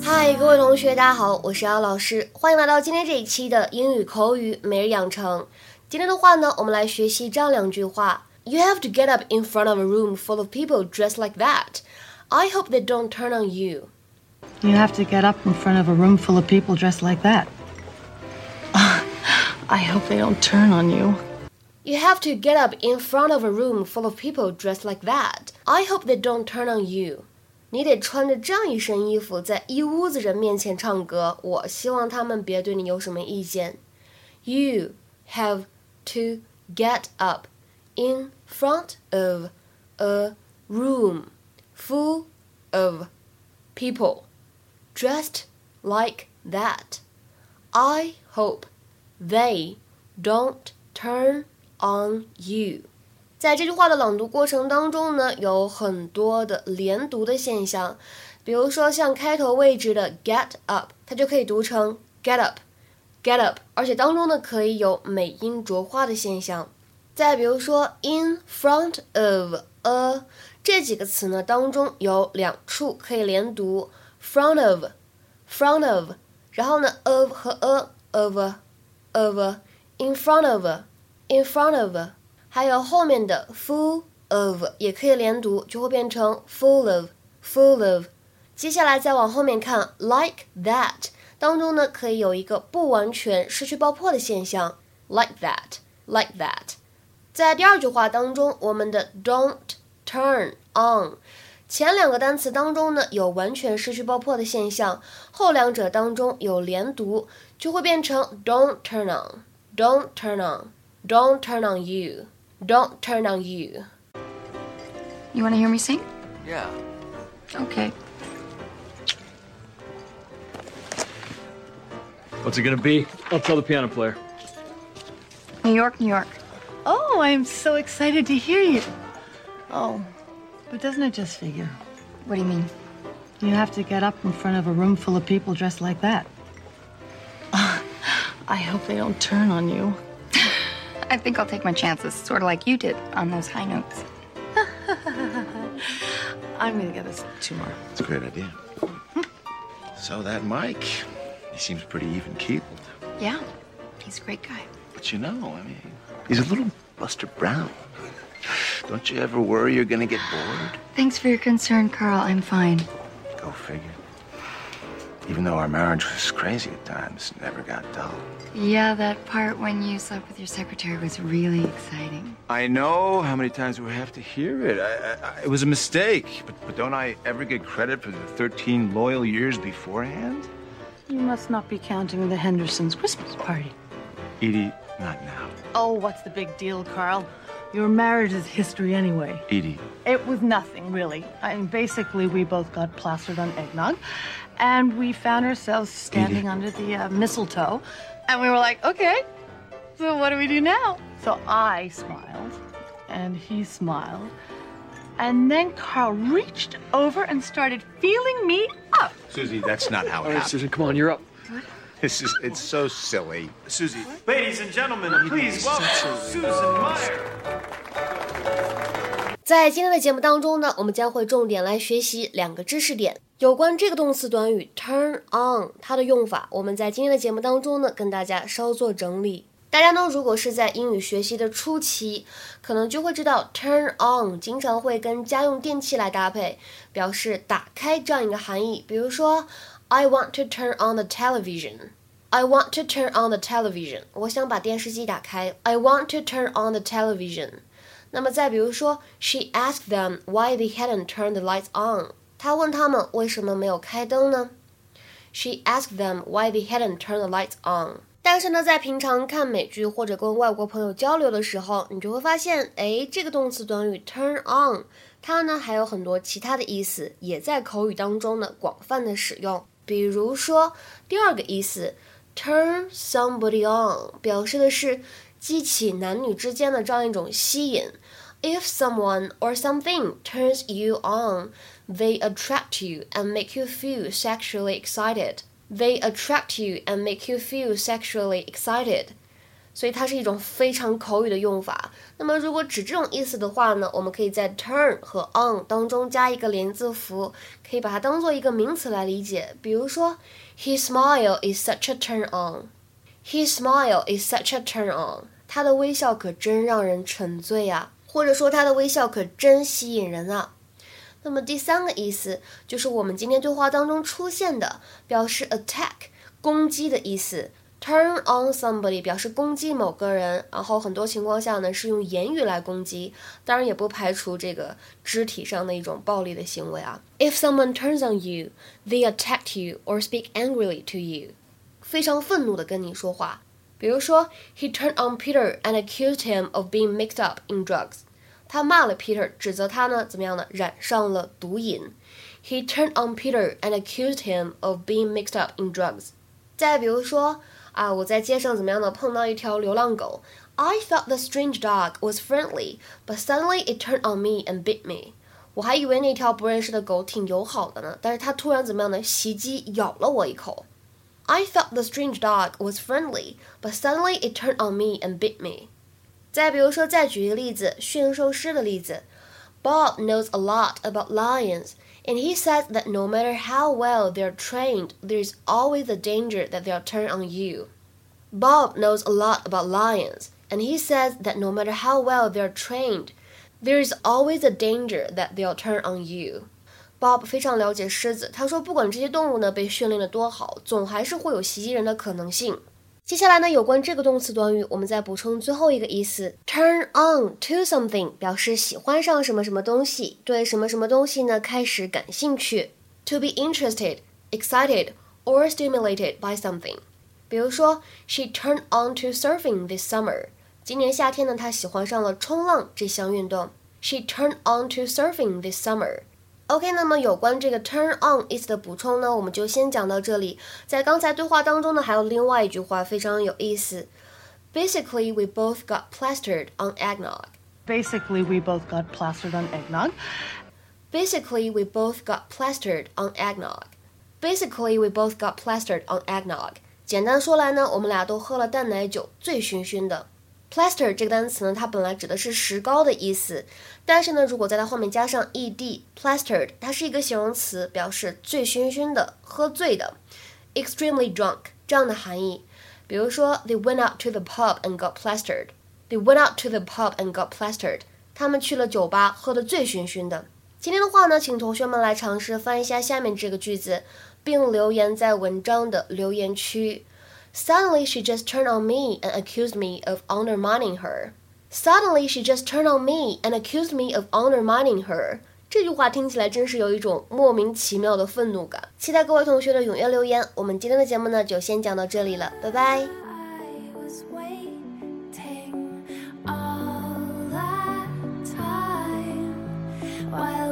嗨，各位同学，大家好，我是姚老师，欢迎来到今天这一期的英语口语每日养成。今天的话呢，我们来学习这样两句话：You have to get up in front of a room full of people dressed like that. I hope they don't turn on you. You have to get up in front of a room full of people dressed like that. I hope they don't turn on you. You have to get up in front of a room full of people dressed like that. I hope they don't turn on you. 你得穿着这样一身衣服，在一屋子人面前唱歌。我希望他们别对你有什么意见。You have to get up in front of a room full of people dressed like that. I hope they don't turn on you. 在这句话的朗读过程当中呢，有很多的连读的现象，比如说像开头位置的 get up，它就可以读成 get up，get up，而且当中呢可以有美音浊化的现象。再比如说 in front of a 这几个词呢当中有两处可以连读 front of，front of，然后呢 of 和 a of of in front of in front of，还有后面的 full of 也可以连读，就会变成 full of full of。接下来再往后面看，like that 当中呢可以有一个不完全失去爆破的现象，like that like that。在第二句话当中，我们的 don't turn on 前两个单词当中呢有完全失去爆破的现象，后两者当中有连读，就会变成 don't turn on。Don't turn on. Don't turn on you. Don't turn on you. You want to hear me sing? Yeah. Okay. What's it gonna be? I'll tell the piano player. New York, New York. Oh, I'm so excited to hear you. Oh, but doesn't it just figure? What do you mean? You have to get up in front of a room full of people dressed like that. I hope they don't turn on you. I think I'll take my chances, sort of like you did on those high notes. I'm gonna get us two more. It's a great idea. So that Mike, he seems pretty even keeled. Yeah, he's a great guy. But you know, I mean, he's a little Buster Brown. Don't you ever worry you're gonna get bored? Thanks for your concern, Carl. I'm fine. Go figure. Even though our marriage was crazy at times, it never got dull. Yeah, that part when you slept with your secretary was really exciting. I know how many times we have to hear it. I, I, it was a mistake, but, but don't I ever get credit for the 13 loyal years beforehand? You must not be counting the Hendersons' Christmas party. Edie, not now. Oh, what's the big deal, Carl? Your marriage is history anyway. Edie, It was nothing, really. I mean, basically, we both got plastered on eggnog, and we found ourselves standing Edie. under the uh, mistletoe, and we were like, okay, so what do we do now? So I smiled, and he smiled, and then Carl reached over and started feeling me up. Susie, that's not how it All right, happened. Susan, come on, you're up. This is, it's so silly. Susie, Ladies and gentlemen, please welcome Susan Meyer. 在今天的节目当中呢，我们将会重点来学习两个知识点，有关这个动词短语 turn on 它的用法，我们在今天的节目当中呢，跟大家稍作整理。大家呢，如果是在英语学习的初期，可能就会知道 turn on 经常会跟家用电器来搭配，表示打开这样一个含义。比如说，I want to turn on the television。I want to turn on the television。我想把电视机打开。I want to turn on the television。那么再比如说，She asked them why they hadn't turned the lights on。她问他们为什么没有开灯呢？She asked them why they hadn't turned the lights on。但是呢，在平常看美剧或者跟外国朋友交流的时候，你就会发现，哎，这个动词短语 turn on，它呢还有很多其他的意思，也在口语当中呢广泛的使用。比如说第二个意思 ，turn somebody on，表示的是激起男女之间的这样一种吸引。If someone or something turns you on, they attract you and make you feel sexually excited. They attract you and make you feel sexually excited。 所以它是一种非常口语的用法。那么如果指这种意思的话呢，我们可以在 turn 和 on 当中加一个连字符，可以把它当做一个名词来理解。比如说，His smile is such a turn on。His smile is such a turn on。他的微笑可真让人沉醉啊，或者说他的微笑可真吸引人啊。那么第三个意思就是我们今天对话当中出现的，表示 attack 攻击的意思。Turn on somebody 表示攻击某个人，然后很多情况下呢是用言语来攻击，当然也不排除这个肢体上的一种暴力的行为啊。If someone turns on you, they attack you or speak angrily to you，非常愤怒的跟你说话。比如说，He turned on Peter and accused him of being mixed up in drugs。他骂了 Peter，指责他呢怎么样呢？染上了毒瘾。He turned on Peter and accused him of being mixed up in drugs。再比如说。啊，我在街上怎么样呢？碰到一条流浪狗。I thought the strange dog was friendly, but suddenly it turned on me and bit me。我还以为那条不认识的狗挺友好的呢，但是它突然怎么样呢？袭击咬了我一口。I thought the strange dog was friendly, but suddenly it turned on me and bit me。再比如说，再举一个例子，驯兽师的例子。Bob knows a lot about lions and he says that no matter how well they're trained, there's always a danger that they'll turn on you. Bob knows a lot about lions, and he says that no matter how well they're trained, there is always a danger that they'll turn on you. Bob 非常了解狮子，他说，不管这些动物呢被训练的多好，总还是会有袭击人的可能性。 接下来呢，有关这个动词短语，我们再补充最后一个意思：turn on to something，表示喜欢上什么什么东西，对什么什么东西呢开始感兴趣。To be interested, excited, or stimulated by something。比如说，She turned on to surfing this summer。今年夏天呢，她喜欢上了冲浪这项运动。She turned on to surfing this summer。OK，那么有关这个 turn on 意思的补充呢，我们就先讲到这里。在刚才对话当中呢，还有另外一句话非常有意思。Basically, we both got plastered on eggnog. Basically, we both got plastered on eggnog. Basically, we both got plastered on eggnog. Basically, we both got plastered on eggnog. 简单说来呢，我们俩都喝了淡奶酒，醉醺醺的。Plaster 这个单词呢，它本来指的是石膏的意思，但是呢，如果在它后面加上 ed，plastered，它是一个形容词，表示醉醺醺的、喝醉的，extremely drunk 这样的含义。比如说，They went out to the pub and got plastered. They went out to the pub and got plastered. 他们去了酒吧，喝得醉醺醺的。今天的话呢，请同学们来尝试翻译一下下面这个句子，并留言在文章的留言区。Suddenly, she just turned on me and accused me of undermining her. Suddenly, she just turned on me and accused me of undermining her. 这句话听起来真是有一种莫名其妙的愤怒感。期待各位同学的踊跃留言。我们今天的节目呢，就先讲到这里了，拜拜。wish